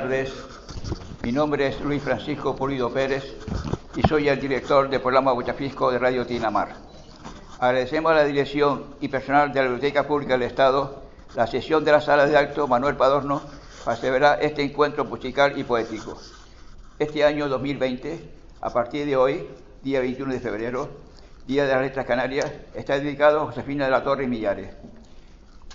tardes, mi nombre es Luis Francisco Pulido Pérez y soy el director del programa Bochafisco de Radio Tinamar. Agradecemos a la dirección y personal de la Biblioteca Pública del Estado la sesión de la Sala de Acto Manuel Padorno para celebrar este encuentro musical y poético. Este año 2020, a partir de hoy, día 21 de febrero, Día de las Letras Canarias, está dedicado a Josefina de la Torre y Millares.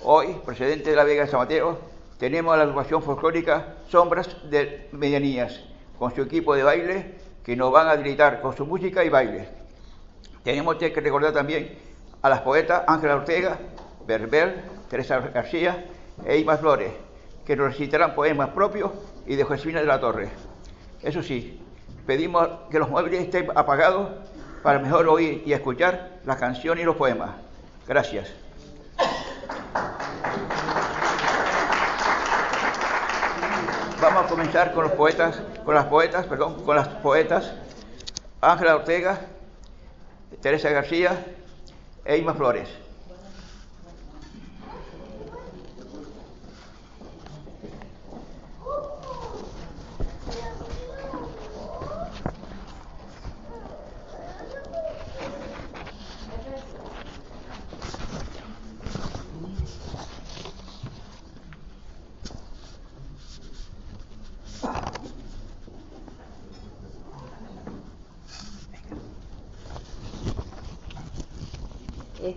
Hoy, procedente de la Vega de San Mateo, tenemos a la agrupación folclórica Sombras de Medianías, con su equipo de baile, que nos van a deleitar con su música y baile. Tenemos que recordar también a las poetas Ángela Ortega, Berbel, Teresa García e Ima Flores, que nos recitarán poemas propios y de Josefina de la Torre. Eso sí, pedimos que los muebles estén apagados para mejor oír y escuchar las canciones y los poemas. Gracias. Vamos a comenzar con los poetas, con las poetas, perdón, con las poetas Ángela Ortega, Teresa García e Ima Flores.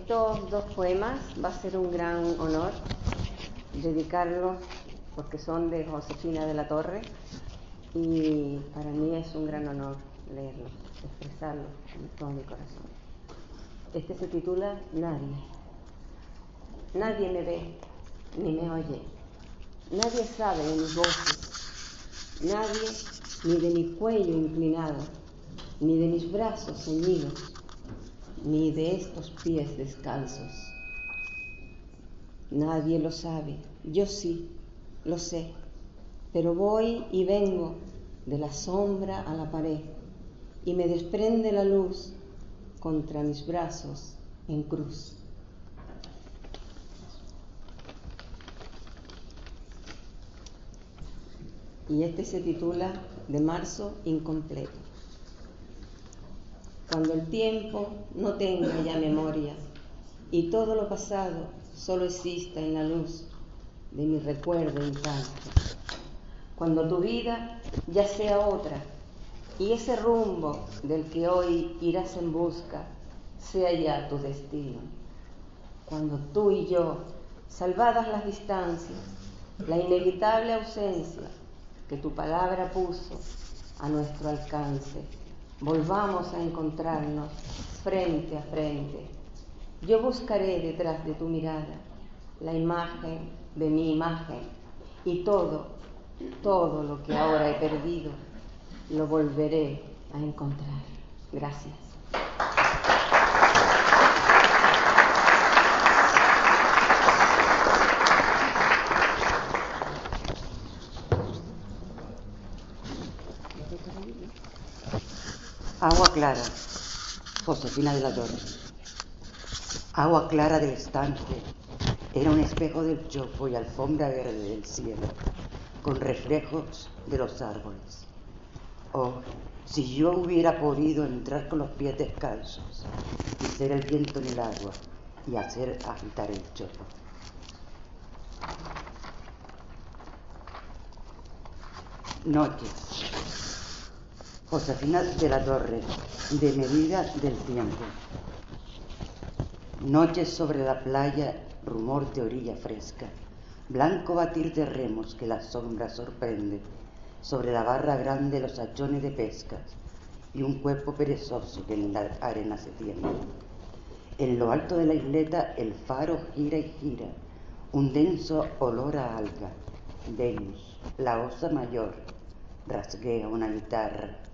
Estos dos poemas va a ser un gran honor dedicarlos porque son de Josefina de la Torre y para mí es un gran honor leerlos, expresarlos con todo mi corazón. Este se titula Nadie. Nadie me ve ni me oye. Nadie sabe de mis voces. Nadie ni de mi cuello inclinado, ni de mis brazos ceñidos ni de estos pies descalzos. Nadie lo sabe, yo sí, lo sé, pero voy y vengo de la sombra a la pared y me desprende la luz contra mis brazos en cruz. Y este se titula De marzo incompleto cuando el tiempo no tenga ya memoria y todo lo pasado solo exista en la luz de mi recuerdo intacto. Cuando tu vida ya sea otra y ese rumbo del que hoy irás en busca sea ya tu destino. Cuando tú y yo, salvadas las distancias, la inevitable ausencia que tu palabra puso a nuestro alcance, volvamos a encontrarnos frente a frente. Yo buscaré detrás de tu mirada la imagen de mi imagen y todo, todo lo que ahora he perdido, lo volveré a encontrar. Gracias. Agua clara, Josefina de la Torre. Agua clara del estanque, era un espejo del chopo y alfombra verde del cielo, con reflejos de los árboles. Oh, si yo hubiera podido entrar con los pies descalzos y ser el viento en el agua y hacer agitar el chopo. Noches. Josefina de la Torre, de medida del tiempo. Noches sobre la playa, rumor de orilla fresca, blanco batir de remos que la sombra sorprende, sobre la barra grande los hachones de pescas y un cuerpo perezoso que en la arena se tiende. En lo alto de la isleta el faro gira y gira, un denso olor a alga. Venus, la osa mayor, rasguea una guitarra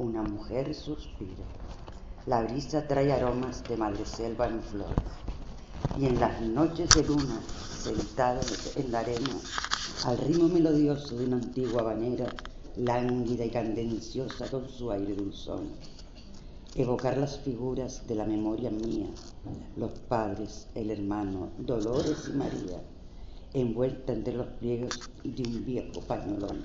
una mujer suspira. La brisa trae aromas de madreselva en flor. Y en las noches de luna, sentado en la arena, al ritmo melodioso de una antigua banera, lánguida y candenciosa con su aire dulzón, evocar las figuras de la memoria mía, los padres, el hermano, Dolores y María, envuelta entre los pliegues de un viejo pañolón.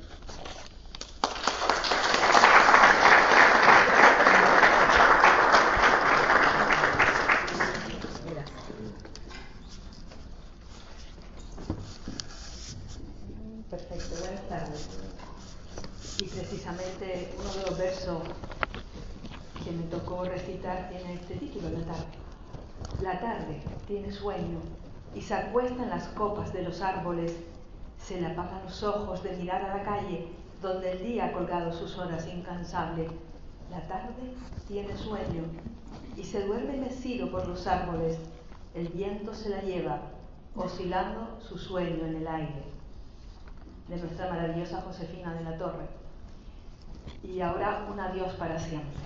Perfecto, buenas tardes. Y precisamente uno de los versos que me tocó recitar tiene este título, La tarde. La tarde tiene sueño y se acuesta en las copas de los árboles. Se le apagan los ojos de mirar a la calle donde el día ha colgado sus horas incansable. La tarde tiene sueño y se duerme mecido por los árboles. El viento se la lleva, oscilando su sueño en el aire de nuestra maravillosa Josefina de la Torre. Y ahora un adiós para siempre.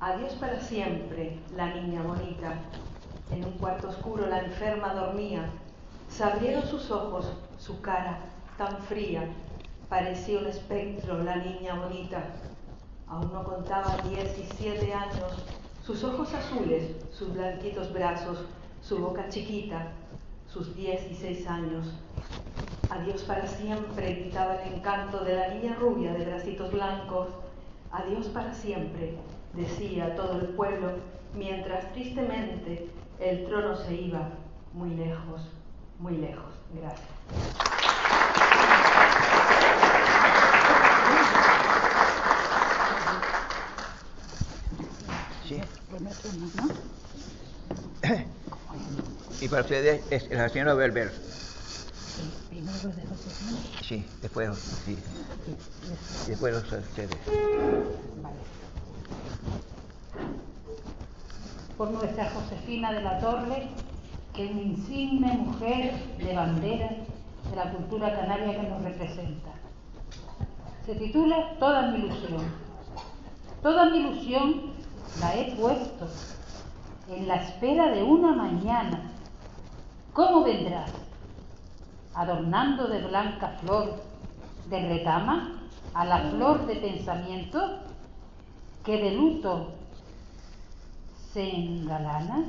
Adiós para siempre, la niña bonita. En un cuarto oscuro la enferma dormía. Se abrieron sus ojos, su cara tan fría. Parecía un espectro la niña bonita. Aún no contaba 17 años. Sus ojos azules, sus blanquitos brazos, su boca chiquita, sus 16 años. Adiós para siempre, gritaba el encanto de la niña rubia de bracitos blancos. Adiós para siempre, decía todo el pueblo, mientras tristemente el trono se iba muy lejos, muy lejos. Gracias. Sí. Y para ustedes es la señora Belver. Sí, después, sí. Después los ustedes. Por nuestra Josefina de la Torre, que es una insigne mujer de bandera de la cultura canaria que nos representa. Se titula Toda mi ilusión. Toda mi ilusión la he puesto en la espera de una mañana. ¿Cómo vendrás? Adornando de blanca flor de retama a la flor de pensamiento que de luto se engalana.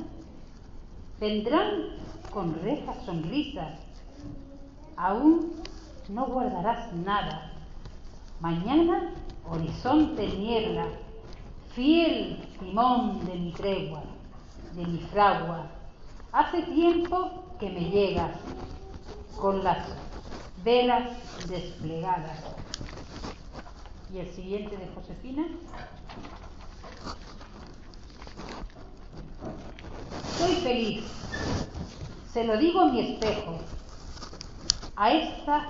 Vendrán con rejas sonrisas. Aún no guardarás nada. Mañana horizonte niebla, fiel timón de mi tregua, de mi fragua. Hace tiempo que me llegas con las velas desplegadas. Y el siguiente de Josefina. Soy feliz, se lo digo a mi espejo, a, esta,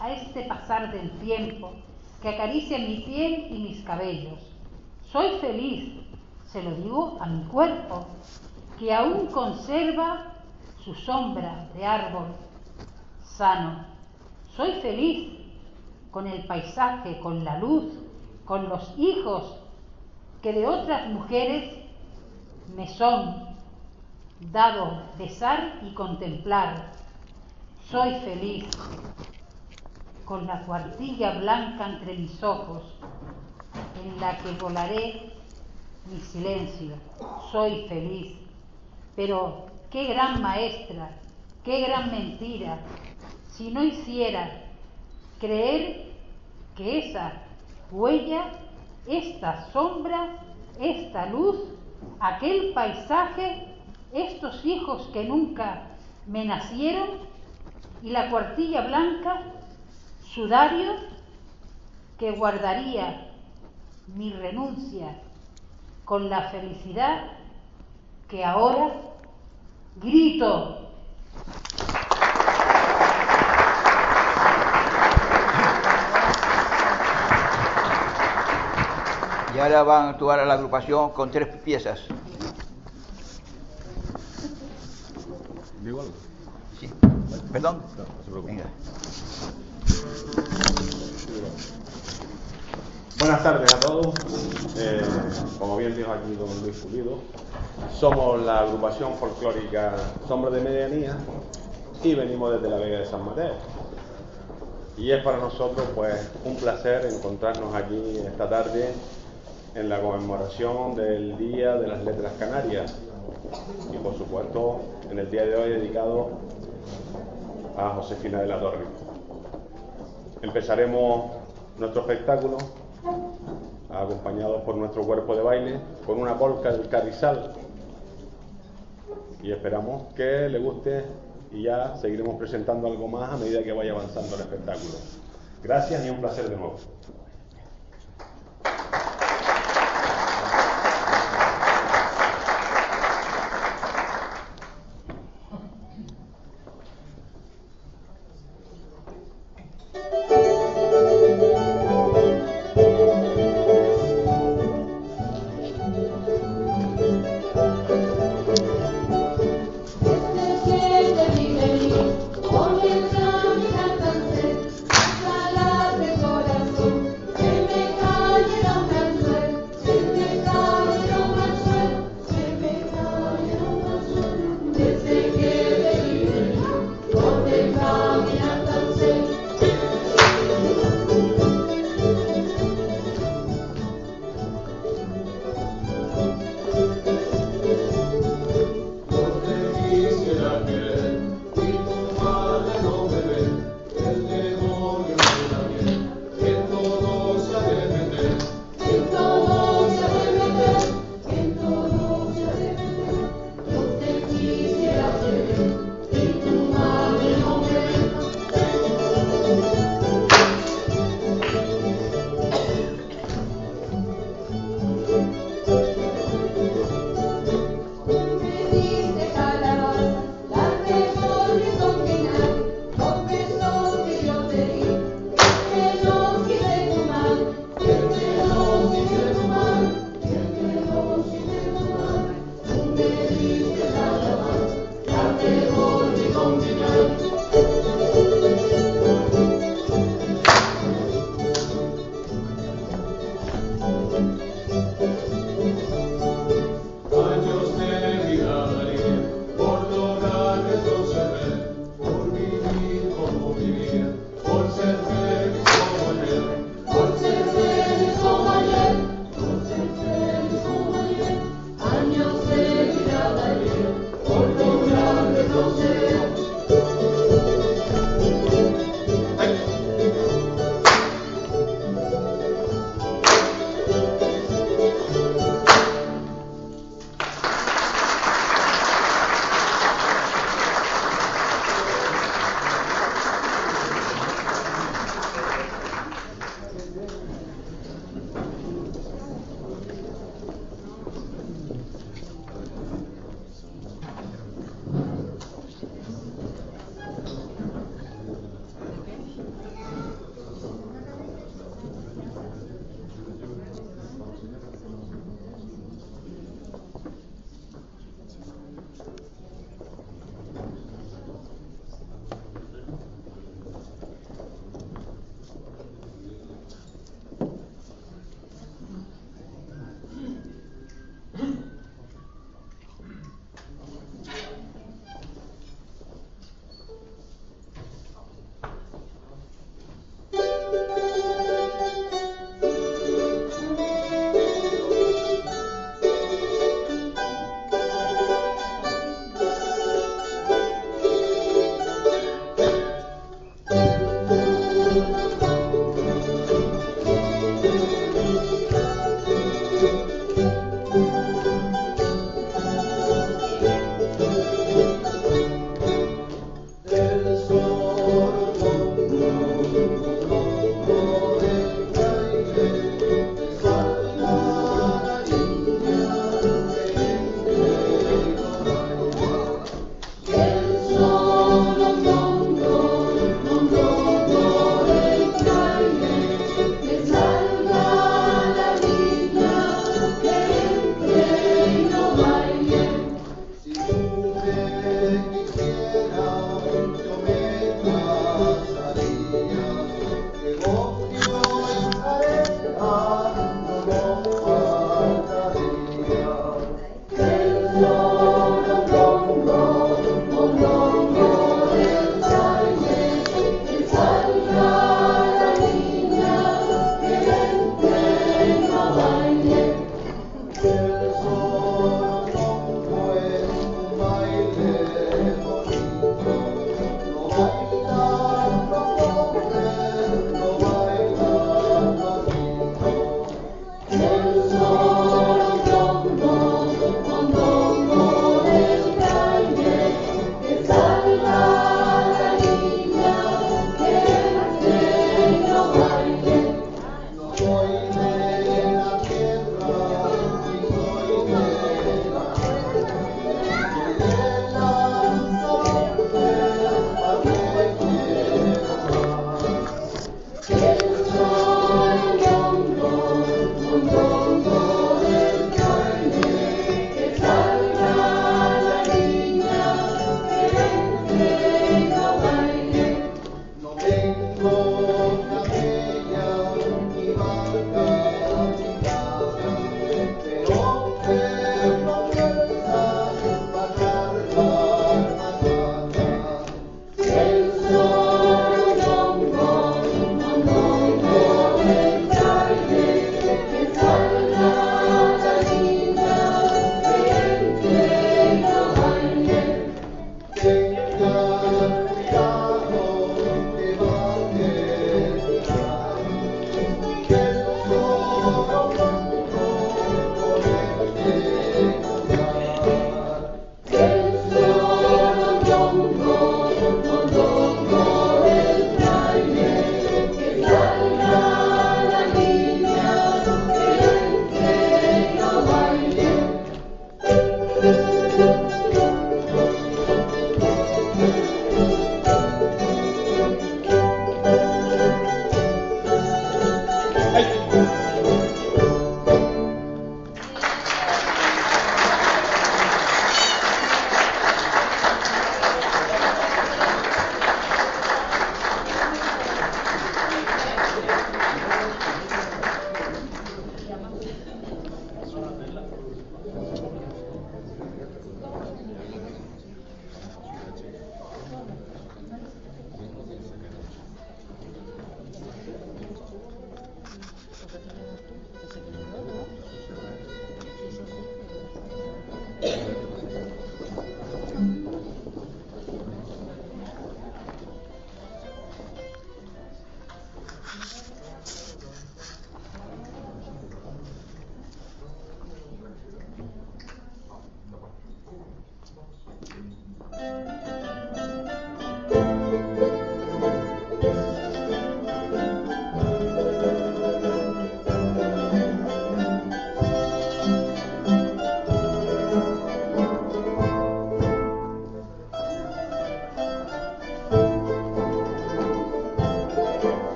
a este pasar del tiempo que acaricia mi piel y mis cabellos. Soy feliz, se lo digo a mi cuerpo, que aún conserva su sombra de árbol sano. Soy feliz con el paisaje, con la luz, con los hijos que de otras mujeres me son dado besar y contemplar. Soy feliz con la cuartilla blanca entre mis ojos, en la que volaré mi silencio. Soy feliz. Pero qué gran maestra, qué gran mentira, si no hiciera creer que esa huella, esta sombra, esta luz, aquel paisaje, estos hijos que nunca me nacieron y la cuartilla blanca, sudario, que guardaría mi renuncia con la felicidad que ahora grito. Y ahora van a actuar a la agrupación con tres piezas. ¿Digo algo? Sí. ¿Perdón? No, no se preocupe. Venga. Buenas tardes a todos. Eh, como bien dijo aquí don Luis Pulido, somos la agrupación folclórica Sombra de Medianía y venimos desde la Vega de San Mateo. Y es para nosotros pues un placer encontrarnos aquí esta tarde en la conmemoración del Día de las Letras Canarias y por supuesto en el día de hoy dedicado a Josefina de la Torre. Empezaremos nuestro espectáculo acompañados por nuestro cuerpo de baile con una polca del Carrizal y esperamos que le guste y ya seguiremos presentando algo más a medida que vaya avanzando el espectáculo. Gracias y un placer de nuevo.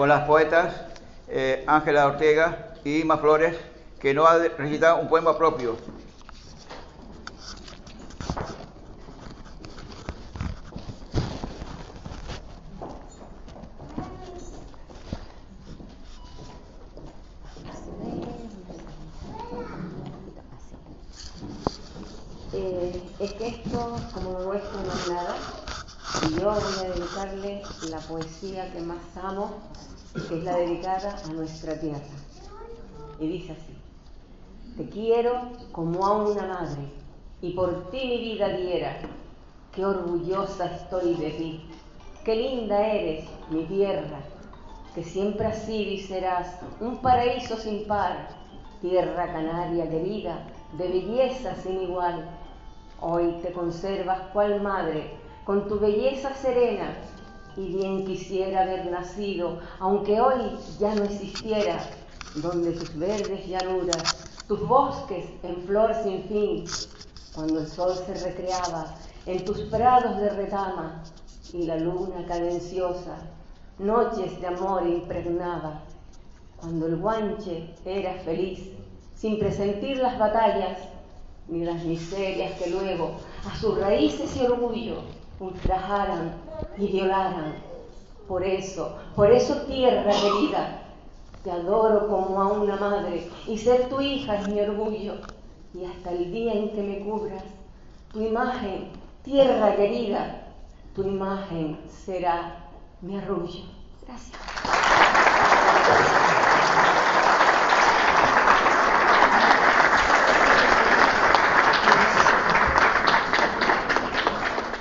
Con las poetas eh, Ángela Ortega y Ima Flores que no ha de recitar un poema propio. Eh, es que esto, como lo nuestro, no es nada. Y yo voy a dedicarle la poesía que más amo, que es la dedicada a nuestra tierra. Y dice así, te quiero como a una madre, y por ti mi vida diera, qué orgullosa estoy de ti, qué linda eres, mi tierra, que siempre y serás un paraíso sin par, tierra canaria querida, de belleza sin igual. Hoy te conservas cual madre, con tu belleza serena, y bien quisiera haber nacido, aunque hoy ya no existiera, donde tus verdes llanuras, tus bosques en flor sin fin, cuando el sol se recreaba en tus prados de retama y la luna cadenciosa, noches de amor impregnaba, cuando el guanche era feliz, sin presentir las batallas ni las miserias que luego a sus raíces y orgullo ultrajaran y violaran. Por eso, por eso tierra querida, te adoro como a una madre y ser tu hija es mi orgullo. Y hasta el día en que me cubras, tu imagen, tierra querida, tu imagen será mi arrullo. Gracias.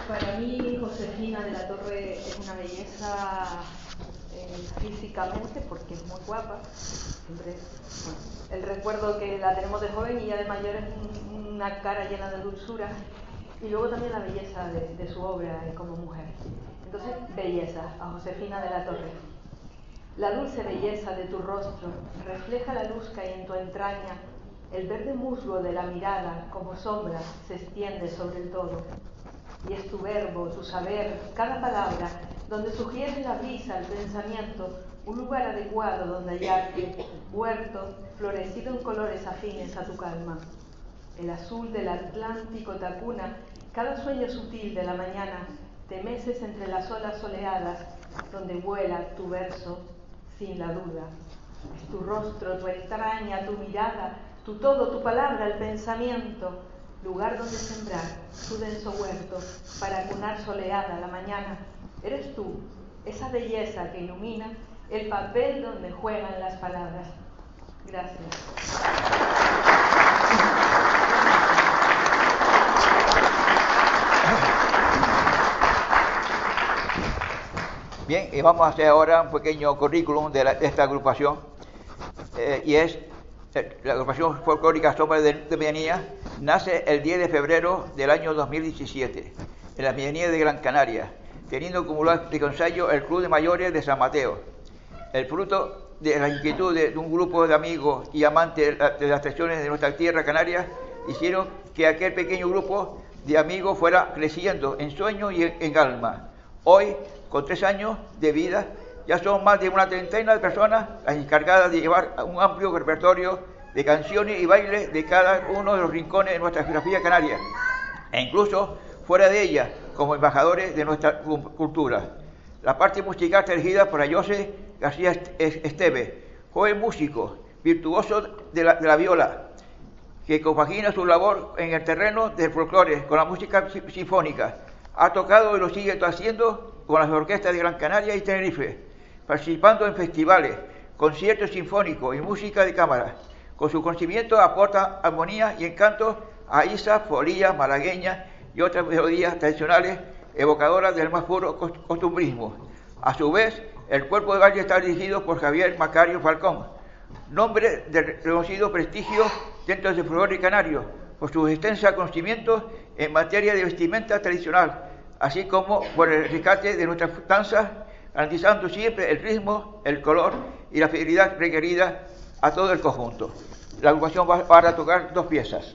Para mí, Josefina de la Torre es una belleza eh, físicamente porque es muy guapa. Siempre, bueno, el recuerdo que la tenemos de joven y ya de mayor es un- una cara llena de dulzura. Y luego también la belleza de, de su obra eh, como mujer. Entonces, belleza a Josefina de la Torre. La dulce belleza de tu rostro refleja la luz que hay en tu entraña. El verde musgo de la mirada, como sombra, se extiende sobre el todo. Y es tu verbo, tu saber, cada palabra, donde sugiere la brisa, el pensamiento, un lugar adecuado donde hallarte, huerto, florecido en colores afines a tu calma. El azul del Atlántico te acuna, cada sueño sutil de la mañana, te meces entre las olas soleadas, donde vuela tu verso sin la duda. Es tu rostro, tu entraña, tu mirada, tu todo, tu palabra, el pensamiento, lugar donde sembrar tu denso huerto para cunar soleada la mañana. Eres tú, esa belleza que ilumina el papel donde juegan las palabras. Gracias. Bien, y vamos a hacer ahora un pequeño currículum de, la- de esta agrupación. Eh, y es la agrupación folclórica Sombra de, de nace el 10 de febrero del año 2017 en la Medianía de Gran Canaria, teniendo como lugar de consello el Club de Mayores de San Mateo. El fruto de la inquietud de, un grupo de amigos y amantes de, la- de las tradiciones de nuestra tierra canaria hicieron que aquel pequeño grupo de amigos fuera creciendo en sueño y en alma. Hoy, con tres años de vida, ya son más de una treintena de personas las encargadas de llevar un amplio repertorio de canciones y bailes de cada uno de los rincones de nuestra geografía canaria, e incluso fuera de ella, como embajadores de nuestra cu- cultura. La parte musical está dirigida por Ayose García Est- Es- Esteve, joven músico, virtuoso de la, de la viola, que compagina su labor en el terreno del folclore con la música si- sinfónica. Ha tocado y lo sigue haciendo con las orquestas de Gran Canaria y Tenerife, participando en festivales, conciertos sinfónicos y música de cámara. Con su conocimiento aporta armonía y encanto a isas, folías, malagueñas y otras melodías tradicionales evocadoras del más puro cos- costumbrismo. A su vez, el cuerpo de baile está dirigido por Javier Macario Falcón, nombre de reconocido prestigio dentro del folclore canario, por sus extensos conocimientos en materia de vestimenta tradicional, así como por el rescate de nuestras danzas, garantizando siempre el ritmo, el color y la fidelidad requerida a todo el conjunto. La agrupación va, va a tocar dos piezas.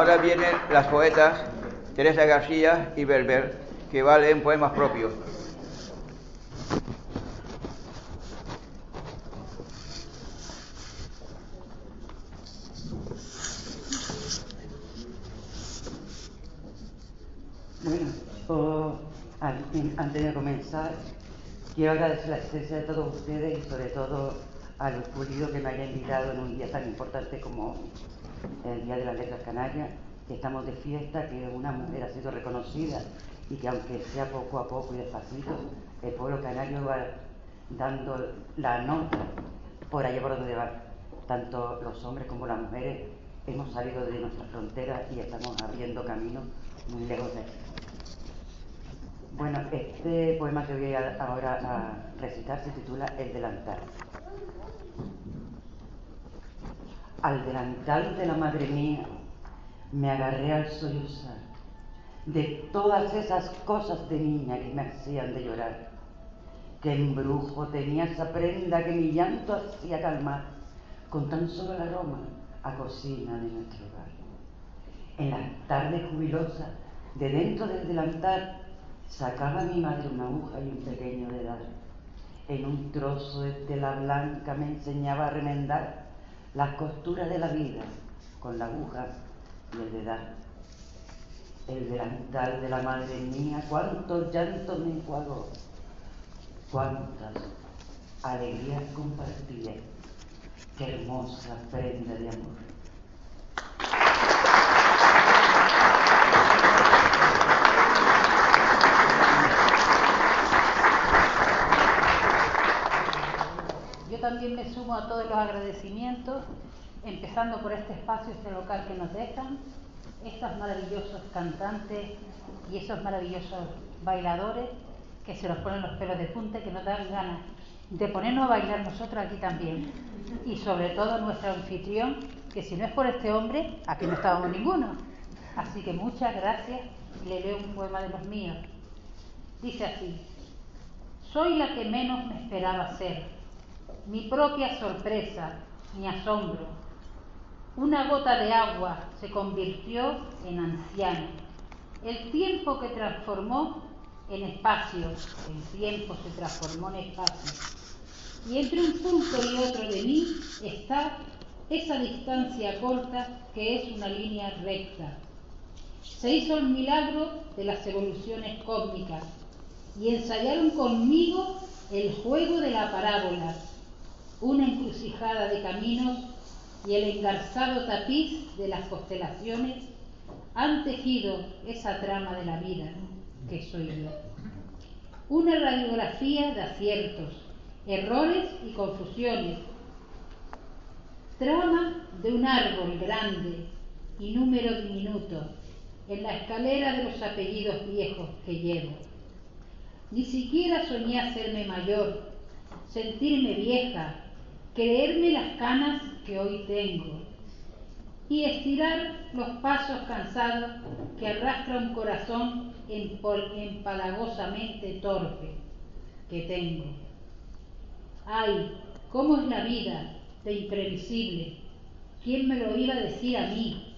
Ahora vienen las poetas Teresa García y Berber, que va a leer poemas propios. Bueno, antes de comenzar, quiero agradecer la asistencia de todos ustedes y sobre todo a los pulidos que me hayan invitado en un día tan importante como el Día de las Letras Canarias, que estamos de fiesta, que una mujer ha sido reconocida y que aunque sea poco a poco y despacito, el pueblo canario va dando la nota por allá por donde va. Tanto los hombres como las mujeres hemos salido de nuestras fronteras y estamos abriendo camino muy lejos de aquí. Bueno, este poema que voy a- ahora a recitar se titula El delantal. Al delantal de la madre mía me agarré al sollozar de todas esas cosas de niña que me hacían de llorar. Qué embrujo tenía esa prenda que mi llanto hacía calmar con tan solo el aroma a cocina de nuestro hogar. En las tardes jubilosas, de dentro del delantal, sacaba mi madre una aguja y un pequeño dedal. En un trozo de tela blanca me enseñaba a remendar las costuras de la vida con la aguja y el dedal. El delantal de la madre mía, cuántos llantos me enjuagó, cuántas alegrías compartía, qué hermosa prenda de amor. Yo también me sumo a todos los agradecimientos, empezando por este espacio, este local que nos dejan, estos maravillosos cantantes y esos maravillosos bailadores que se nos ponen los pelos de punta y que nos dan ganas de ponernos a bailar nosotros aquí también. Y sobre todo nuestro anfitrión, que si no es por este hombre, aquí no estábamos ninguno. Así que muchas gracias y le leo un poema de los míos. Dice así, soy la que menos me esperaba ser, mi propia sorpresa, mi asombro. Una gota de agua se convirtió en anciano. El tiempo que transformó en espacio, el tiempo se transformó en espacio. Y entre un punto y otro de mí está esa distancia corta que es una línea recta. Se hizo el milagro de las evoluciones cósmicas y ensayaron conmigo el juego de la parábola, una encrucijada de caminos y el engarzado tapiz de las constelaciones han tejido esa trama de la vida que soy yo. Una radiografía de aciertos, errores y confusiones. Trama de un árbol grande y número diminuto en la escalera de los apellidos viejos que llevo. Ni siquiera soñé hacerme mayor, sentirme vieja, creerme las canas que hoy tengo y estirar los pasos cansados que arrastra un corazón empalagosamente torpe que tengo. Ay, cómo es la vida de imprevisible. ¿Quién me lo iba a decir a mí?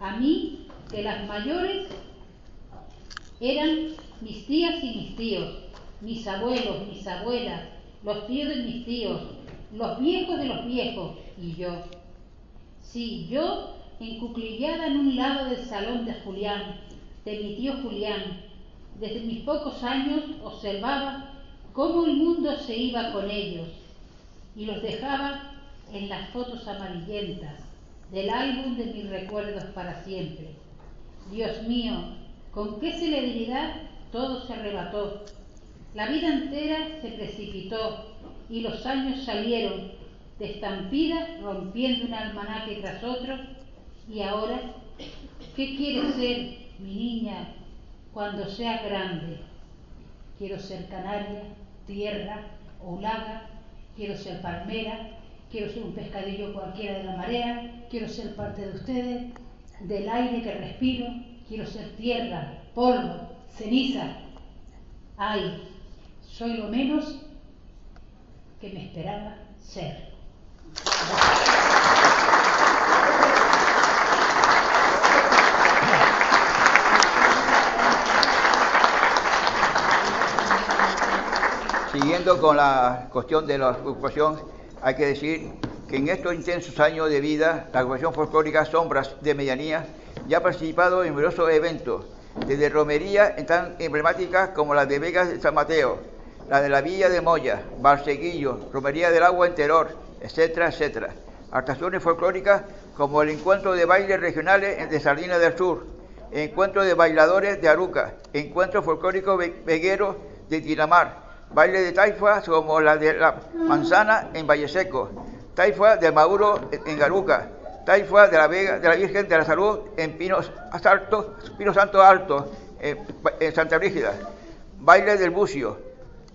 A mí, que las mayores eran mis tías y mis tíos, mis abuelos, mis abuelas, los tíos de mis tíos, los viejos de los viejos y yo. Sí, yo encuclillada en un lado del salón de Julián, de mi tío Julián, desde mis pocos años observaba cómo el mundo se iba con ellos y los dejaba en las fotos amarillentas del álbum de mis recuerdos para siempre. Dios mío, con qué celeridad todo se arrebató. La vida entera se precipitó y los años salieron de estampida rompiendo un almanaque tras otro. Y ahora, ¿qué quiere ser mi niña cuando sea grande? Quiero ser canaria, tierra, olaga, quiero ser palmera, quiero ser un pescadillo cualquiera de la marea, quiero ser parte de ustedes, del aire que respiro, quiero ser tierra, polvo, ceniza. Ay, soy lo menos que me esperaba ser. Siguiendo con la cuestión de la ocupación, hay que decir que en estos intensos años de vida, la agrupación folclórica Sombras de Medianía ya ha participado en numerosos eventos, desde romerías tan emblemáticas como las de Vegas de San Mateo, la de la Villa de Moya, Barseguillo, Romería del Agua en Teror, etcétera, etcétera. Actuaciones folclóricas como el encuentro de bailes regionales de Sardina del Sur, encuentro de bailadores de Aruca, encuentro folclórico ve- veguero de Tiramar, baile de taifa como la de la manzana en Valle Seco, taifa de Mauro en Garuca, taifa de la, Vega, de la Virgen de la Salud en Pinos Altos, Pino Santo Alto, en, en Santa Brígida, baile del bucio,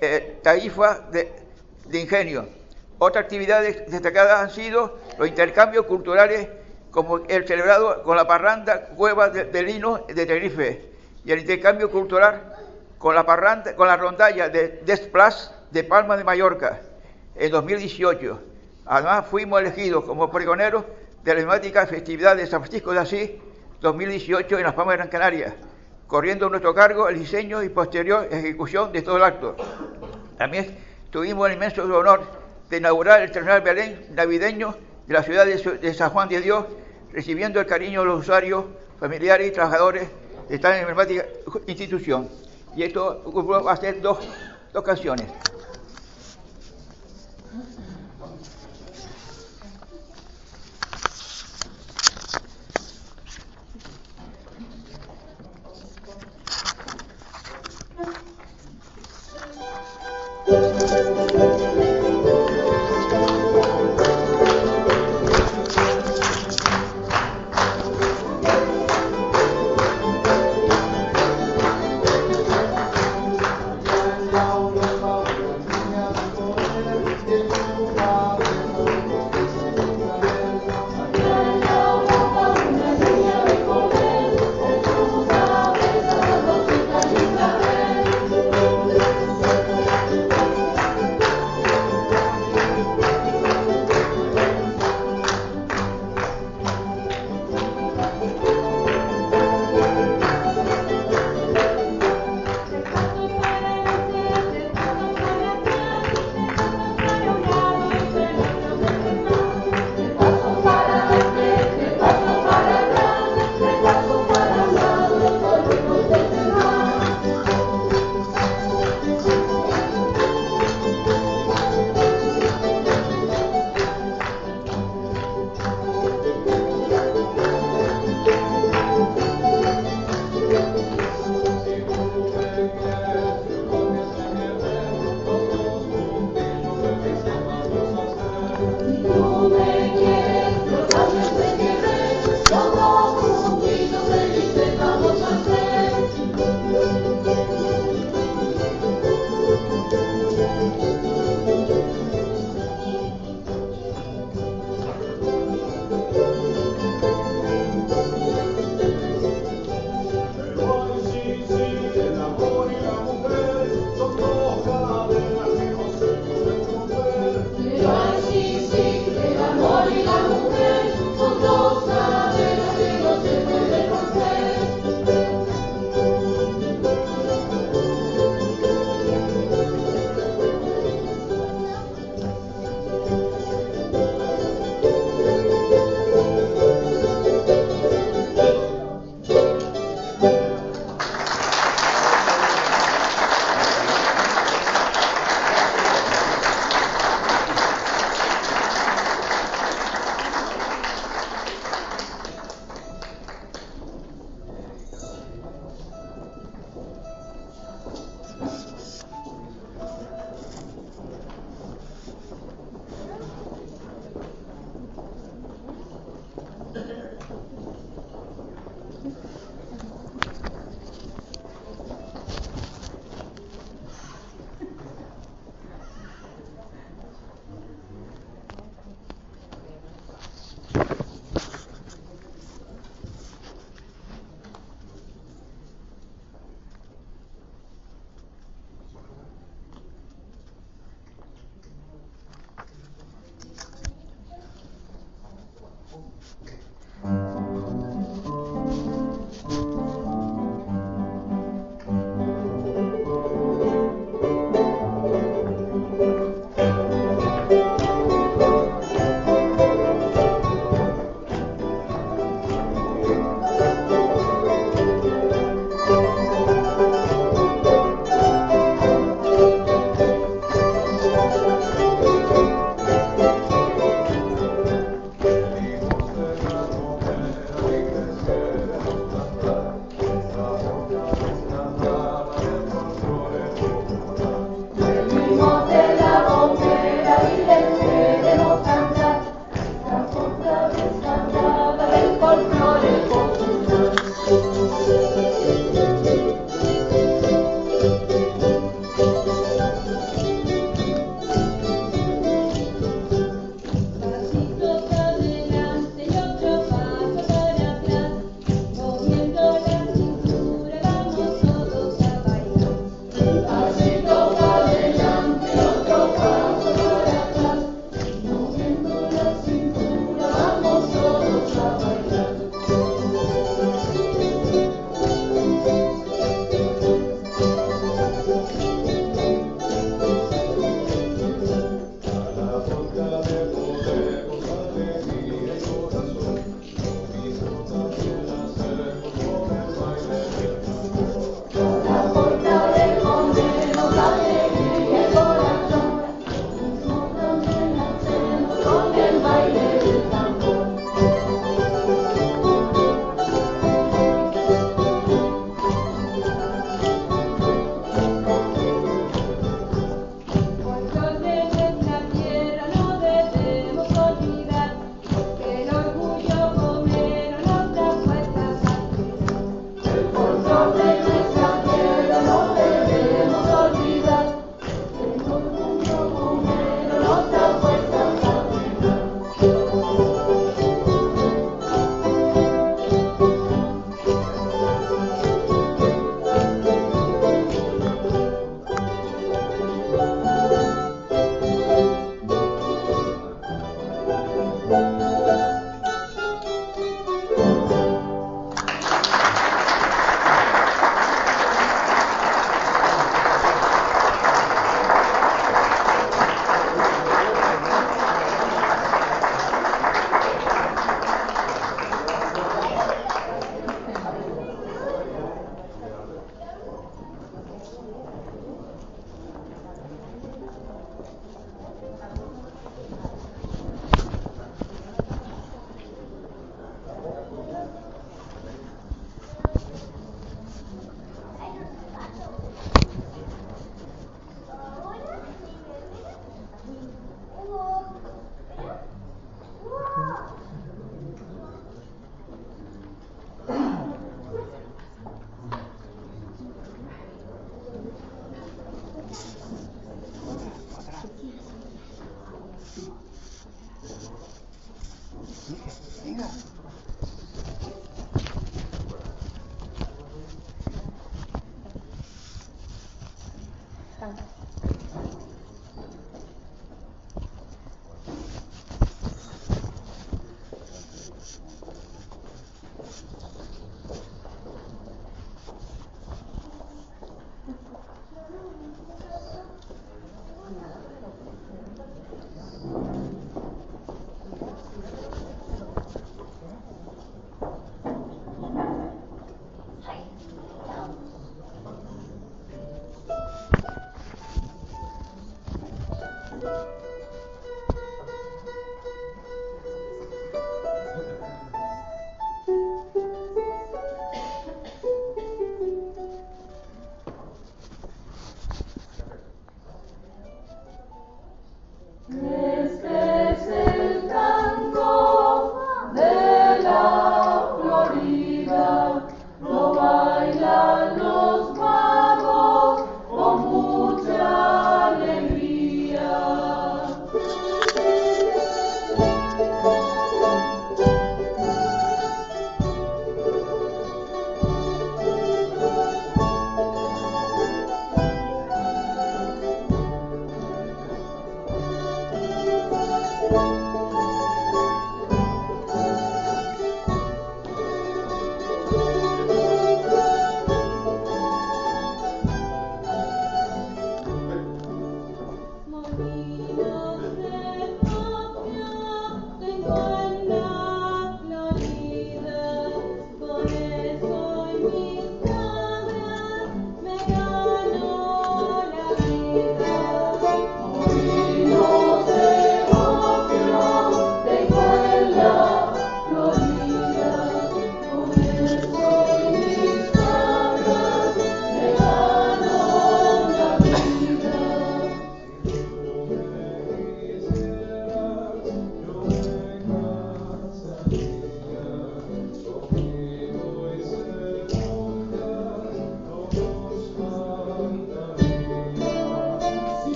eh, taifa de, ingenio. Otras actividades destacadas han sido los intercambios culturales como el celebrado con la parranda Cueva de, de Lino de Tenerife y el intercambio cultural con la parranda, con la rondalla de Desplas de Palma de Mallorca en 2018. Además fuimos elegidos como pregoneros de la emblemática festividad de San Francisco de Asís 2018 en las Palmas de Gran Canaria, corriendo nuestro cargo el diseño y posterior ejecución de todo el acto. También tuvimos el inmenso honor de inaugurar el terminal Belén navideño de la ciudad de San Juan de Dios, recibiendo el cariño de los usuarios, familiares y trabajadores de esta emblemática institución. Y esto va a ser dos, dos canciones.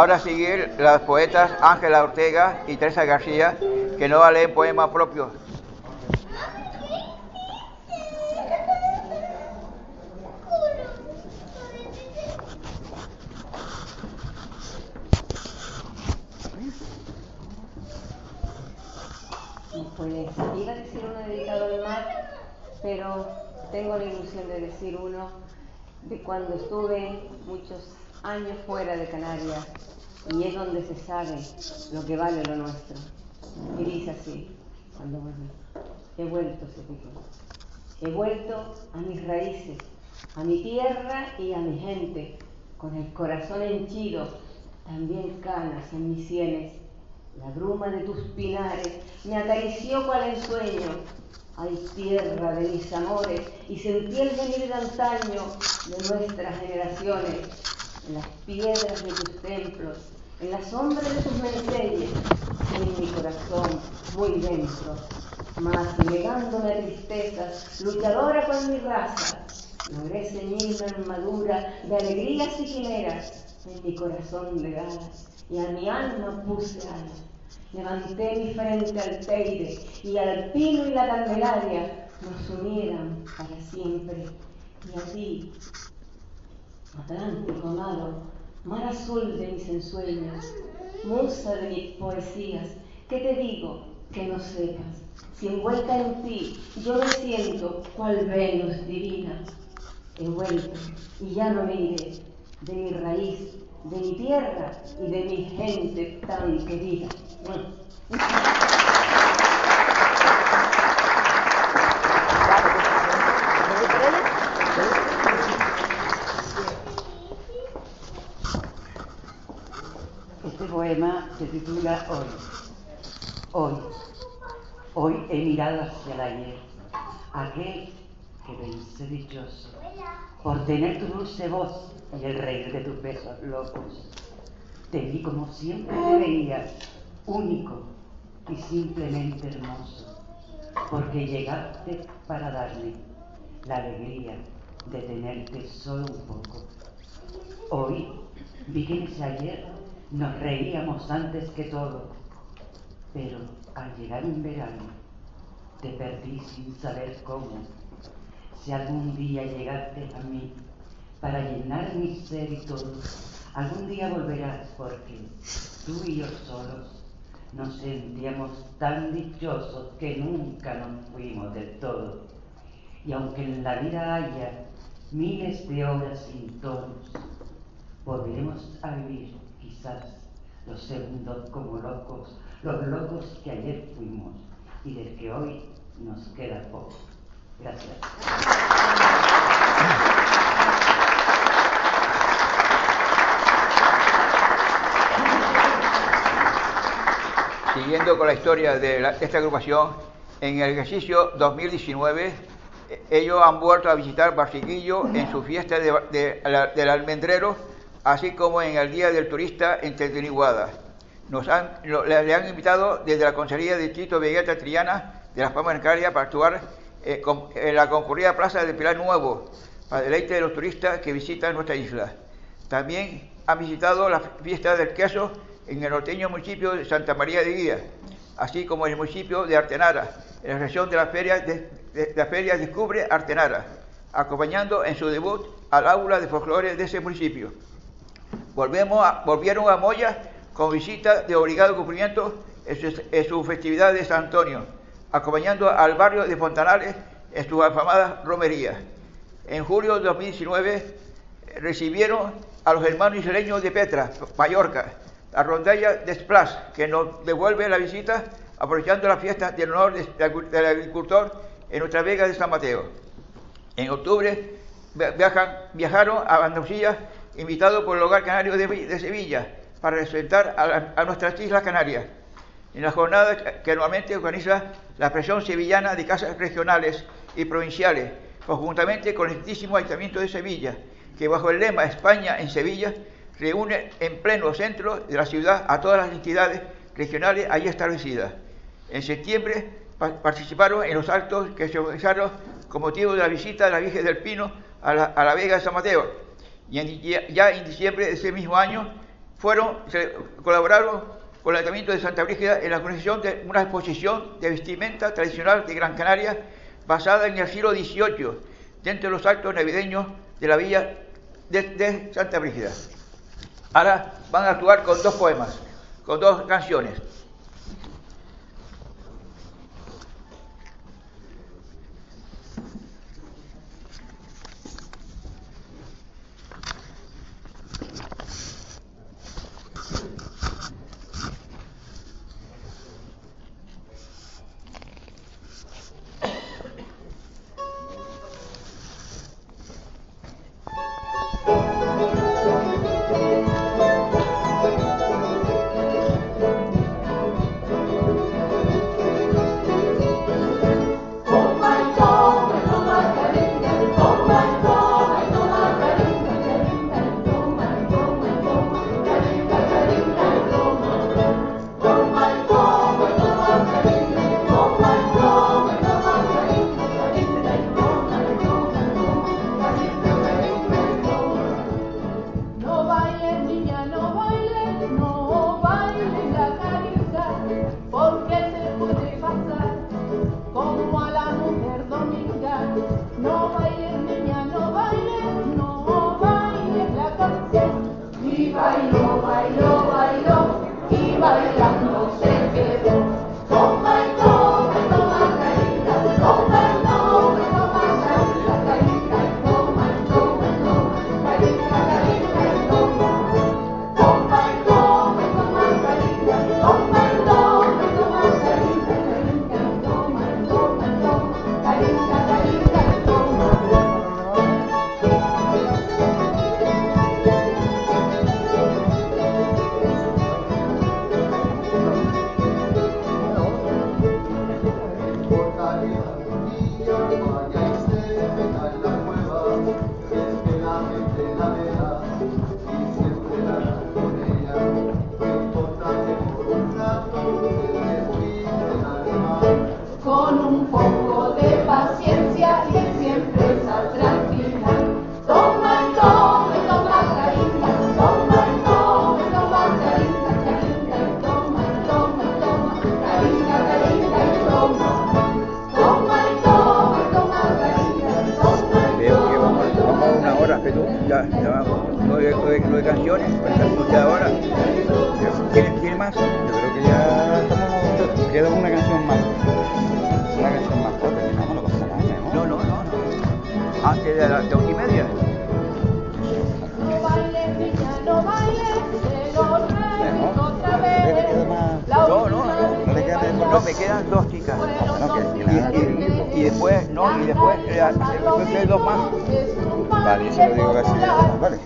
Ahora seguir las poetas Ángela Ortega y Teresa García, que no leen poemas propios. Pues iba a decir uno dedicado al mar, pero tengo la ilusión de decir uno de cuando estuve muchos años fuera de Canarias y es donde se sabe lo que vale lo nuestro. Y dice así, cuando volví, he vuelto, se titula. He vuelto a mis raíces, a mi tierra y a mi gente, con el corazón henchido, también canas en mis sienes. La bruma de tus pinares me acarició cual ensueño. Ay, tierra de mis amores, y sentí el venir de antaño de nuestras generaciones, en las piedras de tus templos, en la sombra de tus mensajes, en mi corazón muy dentro. Mas negándome tristezas, luchadora con mi raza, logré ceñirme armadura de alegrías y quimeras en mi corazón de galas y a mi alma puse alas. Levanté mi frente al Teide y al pino y la candelaria nos unieran para siempre. Y a ti, Atlántico amado, mar azul de mis ensueños, musa de mis poesías, ¿qué te digo que no sepas? Si envuelta en ti yo me siento cual Venus divina, he vuelto y ya no me iré de mi raíz, de mi tierra y de mi gente tan querida. Poema se titula Hoy. Hoy. Hoy he mirado hacia el ayer, aquel que vence dichoso, por tener tu dulce voz y el reír de tus besos locos. Te vi como siempre te veía, único y simplemente hermoso, porque llegaste para darme la alegría de tenerte solo un poco. Hoy vi que ese ayer nos reíamos antes que todo, pero al llegar un verano te perdí sin saber cómo. Si algún día llegaste a mí para llenar mi ser y todo, algún día volverás porque tú y yo solos nos sentíamos tan dichosos que nunca nos fuimos del todo. Y aunque en la vida haya miles de horas sin tonos, volveremos a vivir quizás los segundos como locos, los locos que ayer fuimos y del que hoy nos queda poco. Gracias. Siguiendo con la historia de la- esta agrupación, en el ejercicio 2019, eh, ellos han vuelto a visitar Barciguillo en su fiesta de- de- la- del almendrero, así como en el Día del Turista en Teteniguada. Nos han, lo- le, han invitado desde la Consejería de Distrito Vegeta Triana de las Palmas de Canarias para actuar eh, con- en la concurrida Plaza del Pilar Nuevo, para deleite de los turistas que visitan nuestra isla. También han visitado la fiesta del queso en el norteño municipio de Santa María de Guía, así como en el municipio de Artenara, en la región de la feria, de, de- la feria Descubre Artenara, acompañando en su debut al aula de folclore de ese municipio. Volvieron a Moya con visita de obligado cumplimiento en su, en festividad de San Antonio, acompañando al barrio de Fontanales en sus afamadas romerías. En julio de 2019 eh, recibieron a los hermanos isleños de Petra, Mallorca, la rondalla de Splas, que nos devuelve la visita aprovechando la fiesta del honor de- del agricultor en nuestra vega de San Mateo. En octubre viajaron a Andalucía invitados por el Hogar Canario de, Vi- de Sevilla para representar a, nuestras Islas Canarias. En la jornada que- normalmente organiza la Expresión Sevillana de Casas Regionales y Provinciales, conjuntamente con el Santísimo Ayuntamiento de Sevilla, que bajo el lema España en Sevilla reúne en pleno centro de la ciudad a todas las entidades regionales allí establecidas. En septiembre pa- participaron en los actos que se organizaron con motivo de la visita de la Virgen del Pino a la, a la Vega de San Mateo. Y ya, en diciembre de ese mismo año fueron, colaboraron con el Ayuntamiento de Santa Brígida en la organización de una exposición de vestimenta tradicional de Gran Canaria basada en el siglo XVIII, dentro de los actos navideños de la villa de Santa Brígida. Ahora van a actuar con dos poemas, con dos canciones.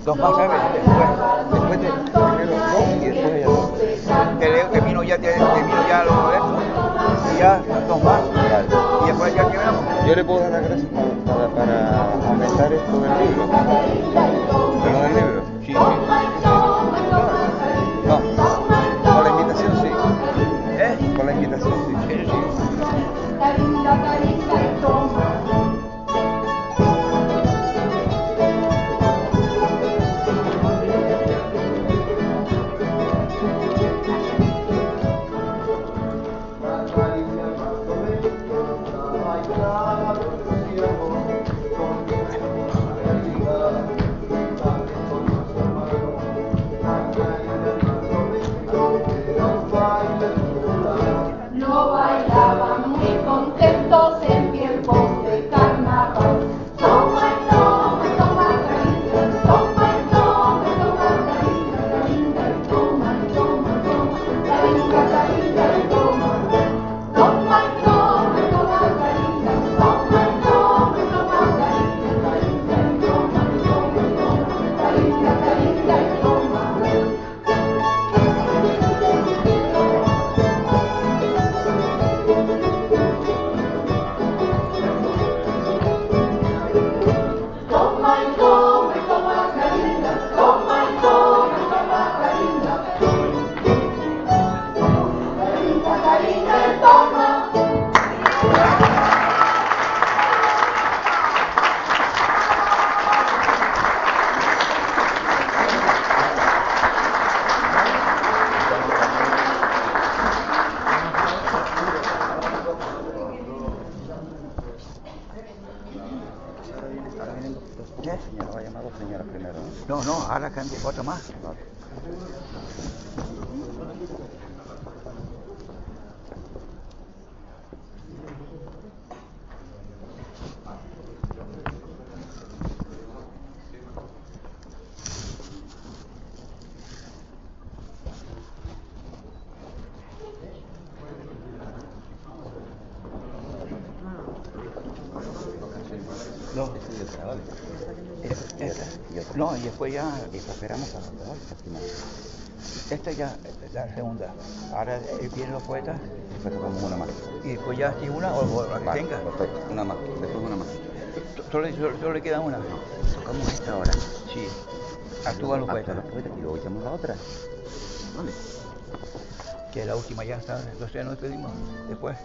Dos más nueve, después. Después de primero dos y después de ya dos. Creo que vino ya, termino ya lo de esto. Y ya dos más. Y después ya que Yo le puedo dar las gracias para, para, para aumentar esto del libro. Este este, este, no, y después ya esperamos a. Esta ya la segunda. Ahora eh, vienen los poetas. Después tocamos una más. Y después ya si una o, que tenga. Una más. Solo, solo, le queda una. Tocamos esta ahora. Sí. Actúa los poetas. Los poetas y luego echamos la otra. Vale. Que la última ya está. Entonces ya nos despedimos después.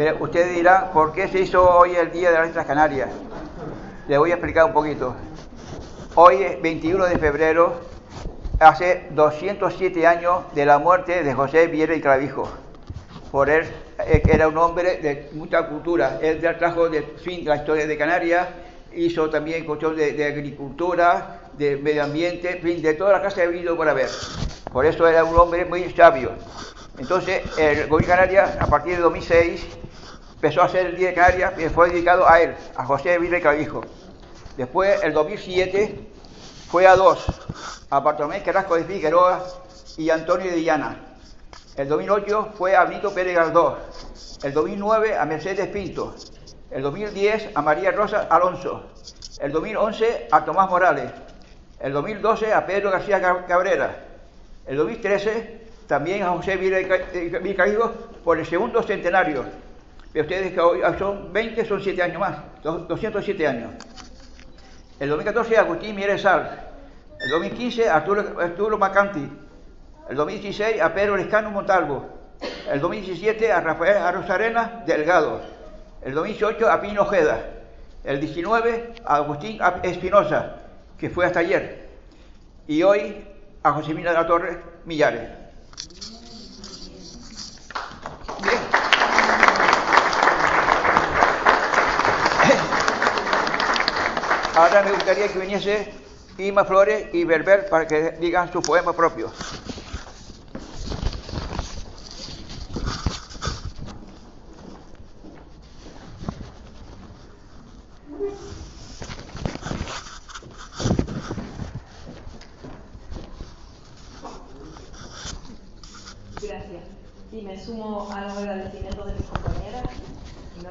Eh, verá, usted dirá, ¿por qué se hizo hoy el Día de las Islas Canarias? Le voy a explicar un poquito. Hoy es 21 de febrero, hace 207 años de la muerte de José Viera y Clavijo. Por él, eh, era un hombre de mucha cultura. Él trajo de fin la historia de Canarias, hizo también cuestión de, de agricultura, de medio ambiente, en fin, de toda la clase de habido por haber. Por eso era un hombre muy sabio. Entonces, el gobierno de Canarias, a partir de 2006, empezó a hacer el Día de Canarias y fue dedicado a él, a José Vila y Clavijo. Después, el 2007, fue a dos, a Bartolomé Carrasco de Figueroa y Antonio de Llana. El 2008 fue a Benito Pérez Galdós. El 2009 a Mercedes Pinto. El 2010 a María Rosa Alonso. El 2011 a Tomás Morales. El 2012 a Pedro García Cab- Cabrera. El 2013 también a José Vicaído por el segundo centenario. Ve ustedes que hoy son 20, son 7 años más, dos- 207 años. El 2014 a Agustín Mieres Sal. El 2015 a Arturo, Arturo Macanti. El 2016 a Pedro Lescano Montalvo. El 2017 a Rafael Arrozarena Delgado. El 2018 a Pino Ojeda. El 19, a Agustín Espinosa, que fue hasta ayer. Y hoy a Josefina de la Torre Millares. Ahora me gustaría que viniese Ima Flores y Berber para que digan su poema propio. Gracias. Y me sumo a los agradecimientos de compañeras,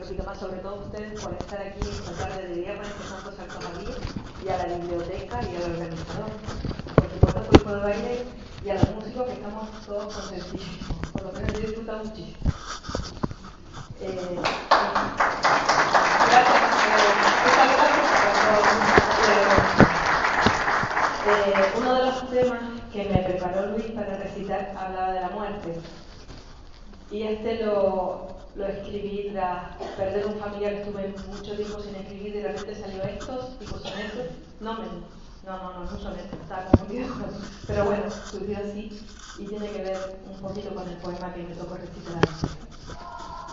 repito más, sobre todo a ustedes por estar aquí esta tarde de viernes que tanto se Madrid, y a la biblioteca y al organizador, por supuesto al grupo de baile y a los músicos que estamos todos contentísimos, por lo menos yo he disfrutado muchísimo. Eh, gracias, eh, eh, uno de los temas que me preparó Luis para recitar hablaba de la muerte. Y este lo, lo escribí tras perder un familiar que estuve mucho tiempo sin escribir de repente salió esto, tipo soneto. No, me, no, no, no, no es soneto, estaba confundido. Pero bueno, surgió así y tiene que ver un poquito con el poema que me tocó recitar.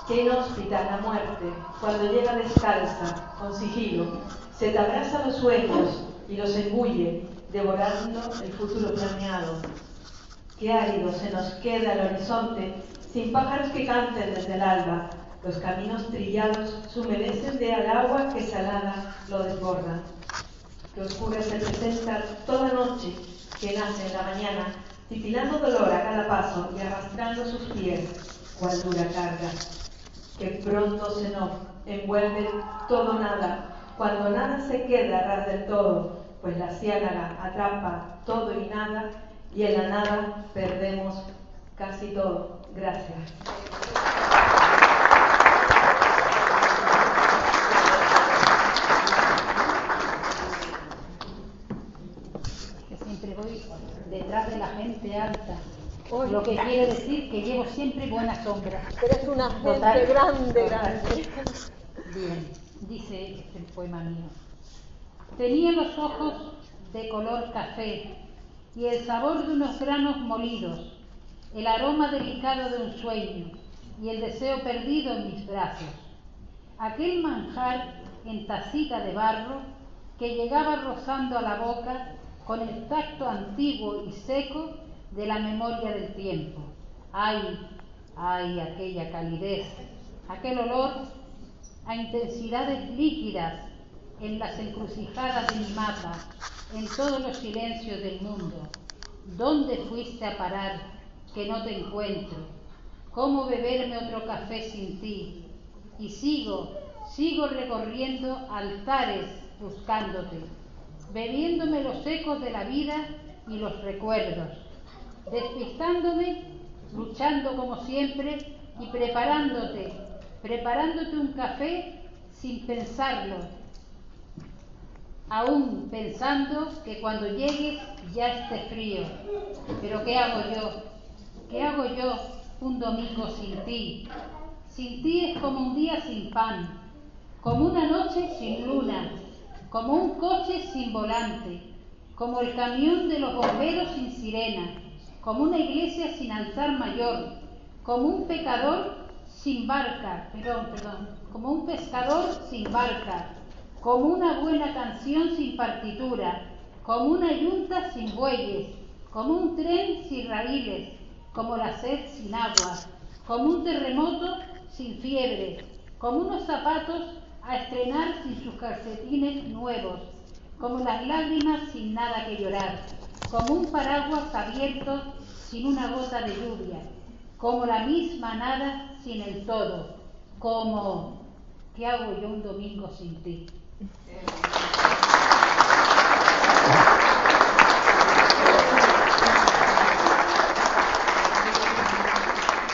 Qué inhóspita la muerte, cuando llega descalza, con sigilo, se te abraza los sueños y los engulle, devorando el futuro planeado. Qué árido se nos queda el horizonte, sin pájaros que canten desde el alba. Los caminos trillados se humedecen de al agua que salada lo desborda. Que oscura se presenta toda noche que nace en la mañana, titilando dolor a cada paso y arrastrando sus pies, cual dura carga. Que pronto se nos envuelve todo nada, cuando nada se queda ras del todo, pues la ciénaga atrapa todo y nada, y en la nada perdemos casi todo. Gracias. que siempre voy detrás de la gente alta. Lo que quiere decir que llevo siempre buena sombra. Eres una gente Total, grande, total. grande. Bien, dice este poema mío. Tenía los ojos de color café y el sabor de unos granos molidos, el aroma delicado de un sueño y el deseo perdido en mis brazos. Aquel manjar en tacita de barro que llegaba rozando a la boca con el tacto antiguo y seco de la memoria del tiempo. Ay, ay, aquella calidez, aquel olor a intensidades líquidas en las encrucijadas de mi mapa, en todos los silencios del mundo. ¿Dónde fuiste a parar que no te encuentro? ¿Cómo beberme otro café sin ti? Y sigo, sigo recorriendo altares buscándote, bebiéndome los ecos de la vida y los recuerdos, despistándome, luchando como siempre y preparándote, preparándote un café sin pensarlo, aún pensando que cuando llegues ya esté frío. Pero ¿qué hago yo? ¿Qué hago yo un domingo sin ti? Sin ti es como un día sin pan, como una noche sin luna, como un coche sin volante, como el camión de los bomberos sin sirena, como una iglesia sin altar mayor, como un pecador sin barca, perdón, perdón, como un pescador sin barca, como una buena canción sin partitura, como una yunta sin bueyes, como un tren sin raíles, como la sed sin agua, como un terremoto sin fiebre, como unos zapatos a estrenar sin sus calcetines nuevos, como las lágrimas sin nada que llorar, como un paraguas abierto sin una gota de lluvia, como la misma nada sin el todo, como ¿qué hago yo un domingo sin ti?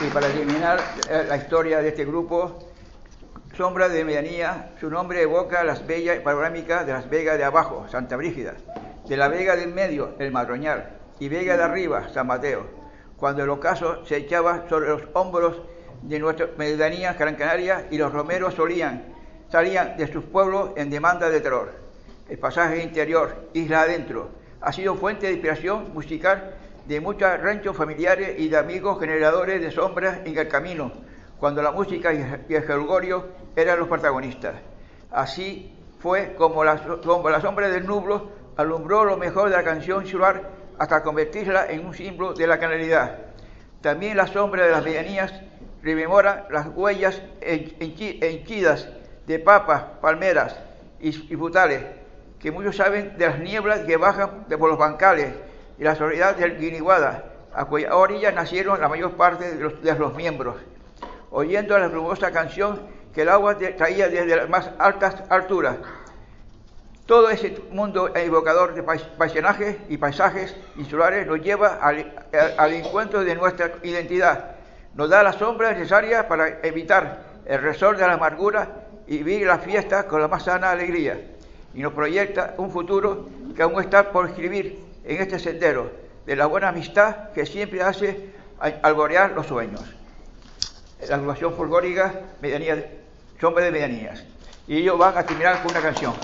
Y para terminar eh, la historia de este grupo, Sombra de Medianía, su nombre evoca las bellas panorámicas de las Vegas de abajo, Santa Brígida, de la Vega del medio, el Madroñal, y Vega de arriba, San Mateo, cuando el ocaso se echaba sobre los hombros de nuestra medianía Gran Canaria y los romeros solían salían de sus pueblos en demanda de terror. El pasaje interior, Isla Adentro, ha sido fuente de inspiración musical de muchos ranchos familiares y de amigos generadores de sombras en el camino, cuando la música y el jolgorio eran los protagonistas. Así fue como la, sombra del nublo alumbró lo mejor de la canción insular hasta convertirla en un símbolo de la canalidad. También la sombra de las medianías rememora las huellas henchi- henchidas de papas, palmeras y, frutales, que muchos saben de las nieblas que bajan por los bancales y la soledad del Guiniguada, a cuya orilla nacieron la mayor parte de los, miembros. Oyendo la rumorosa canción que el agua traía desde las más altas alturas, todo ese mundo evocador de pais- paisajes y paisajes insulares nos lleva al encuentro de nuestra identidad. Nos da la sombra necesaria para evitar el resort de la amargura y vivir la fiesta con la más sana alegría. Y nos proyecta un futuro que aún está por escribir en este sendero de la buena amistad que siempre hace al- alborear los sueños. La agrupación folclórica Medianía, Sombra de Medianías. Y ellos van a terminar con una canción.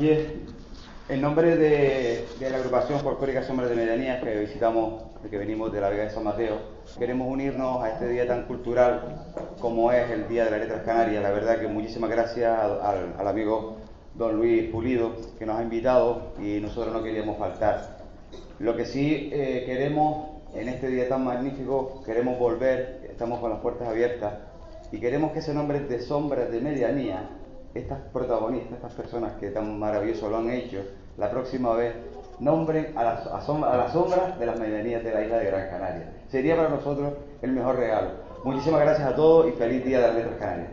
En nombre de, de la agrupación folclórica Sombras de Medianías que visitamos, que venimos de la Vega de San Mateo, queremos unirnos a este día tan cultural como es el Día de las Letras Canarias. La verdad que muchísimas gracias al, al- al amigo don Luis Pulido que nos ha invitado y nosotros no queríamos faltar. Lo que sí eh, queremos en este día tan magnífico, queremos volver, estamos con las puertas abiertas y queremos que ese nombre de Sombras de Medianía estas protagonistas, estas personas que tan maravilloso lo han hecho, la próxima vez nombren a las, a som- a las sombras de las medianías de la isla de Gran Canaria. Sería para nosotros el mejor regalo. Muchísimas gracias a todos y feliz Día de las Letras Canarias.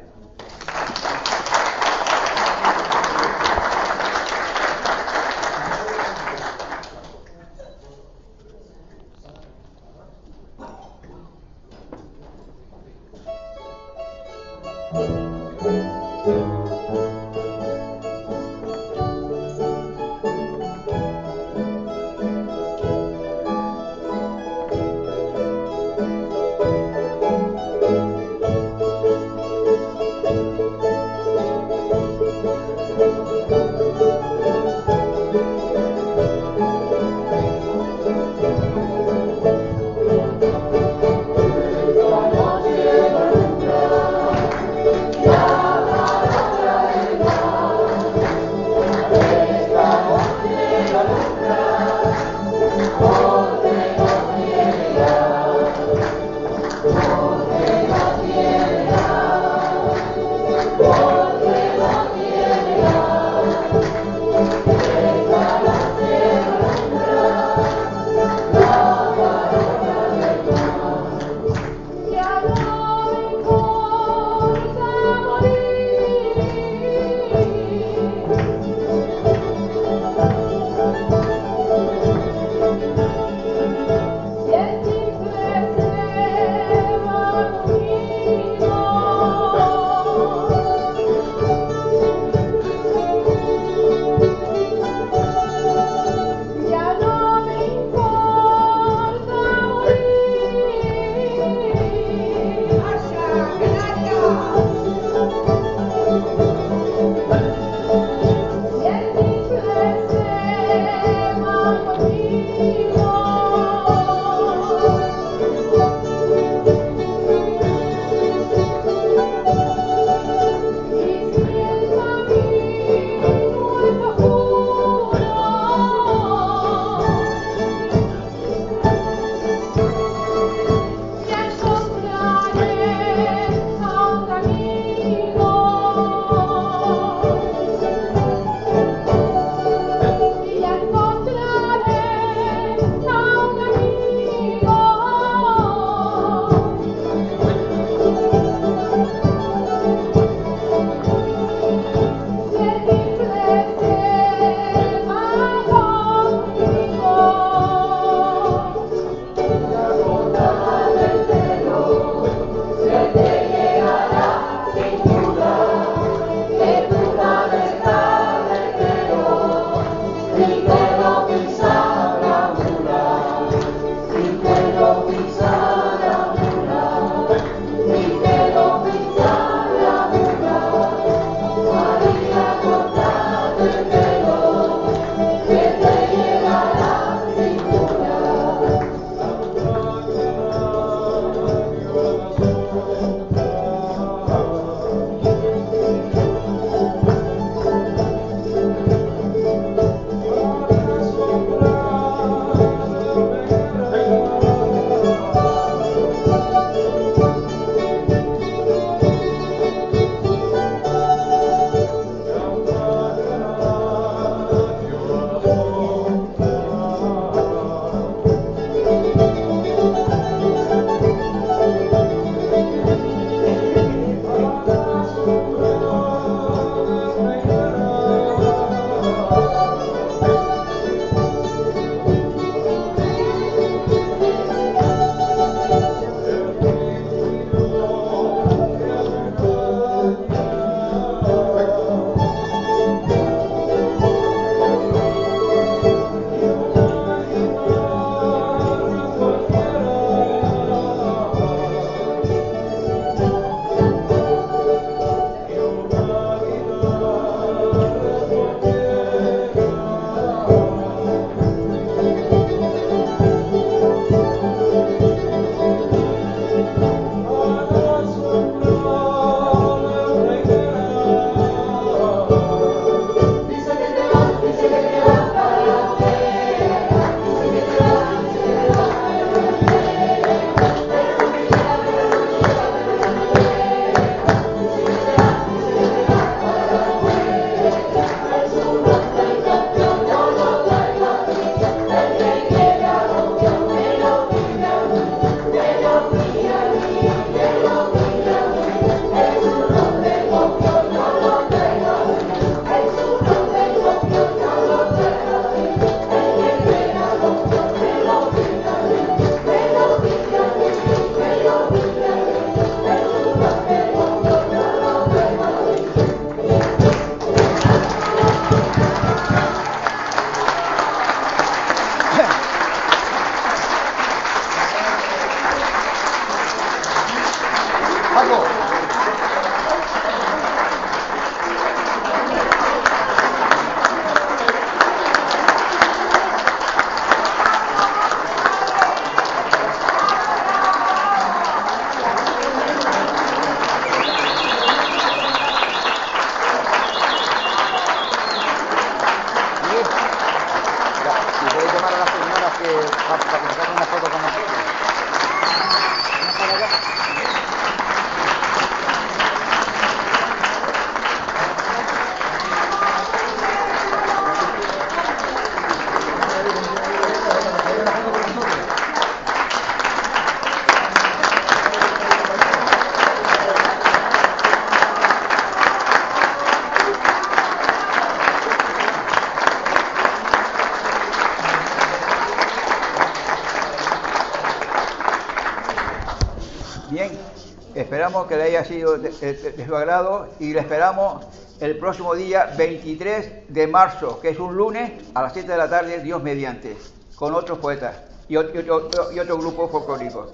Esperamos que le haya sido de, de- de su agrado y le esperamos el próximo día 23 de marzo, que es un lunes a las 7 de la tarde, Dios mediante, con otros poetas y, ot- y otro, y otro grupo folclórico.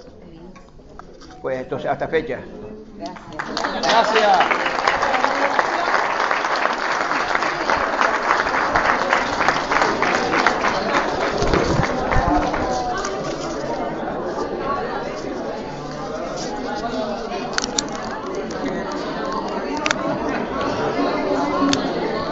Pues entonces, hasta fecha. Gracias. Gracias.